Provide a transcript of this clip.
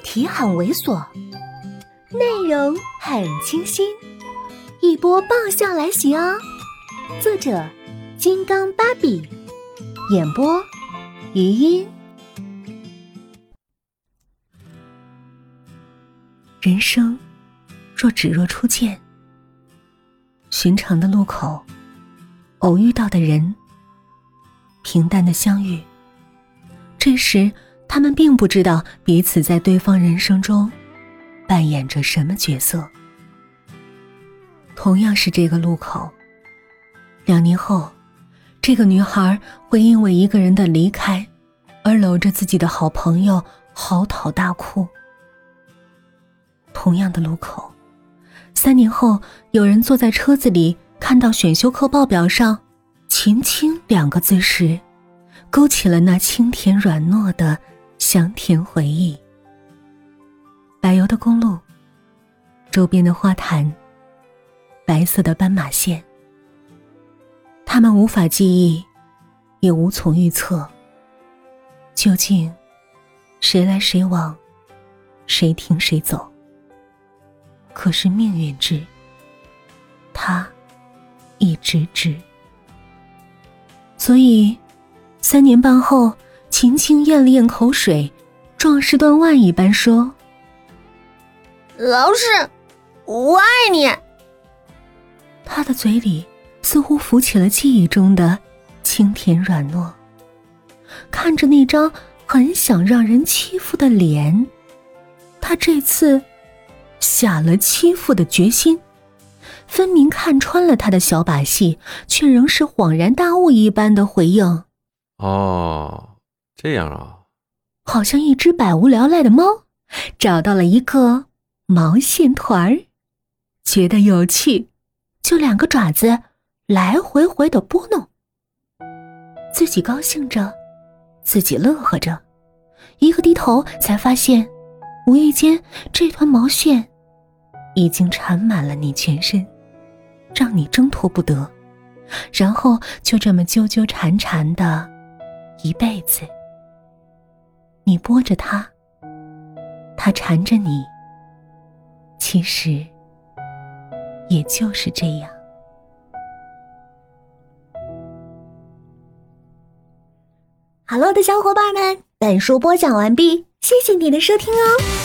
题很猥琐，内容很清新，一波爆笑来袭哦！作者：金刚芭比，演播：余音。人生若只若初见，寻常的路口，偶遇到的人，平淡的相遇，这时。他们并不知道彼此在对方人生中扮演着什么角色。同样是这个路口，两年后，这个女孩会因为一个人的离开而搂着自己的好朋友嚎啕大哭。同样的路口，三年后，有人坐在车子里看到选修课报表上“秦青”两个字时，勾起了那清甜软糯的。香甜回忆，柏油的公路，周边的花坛，白色的斑马线。他们无法记忆，也无从预测，究竟谁来谁往，谁停谁走。可是命运之，他一直知。所以，三年半后。秦青咽了咽口水，壮士断腕一般说：“老师，我爱你。”他的嘴里似乎浮起了记忆中的清甜软糯，看着那张很想让人欺负的脸，他这次下了欺负的决心，分明看穿了他的小把戏，却仍是恍然大悟一般的回应：“哦。”这样啊，好像一只百无聊赖的猫找到了一个毛线团儿，觉得有趣，就两个爪子来回回的拨弄，自己高兴着，自己乐呵着，一个低头才发现，无意间这团毛线已经缠满了你全身，让你挣脱不得，然后就这么纠纠缠缠的一辈子。你拨着它，它缠着你。其实，也就是这样。哈喽的小伙伴们，本书播讲完毕，谢谢你的收听哦。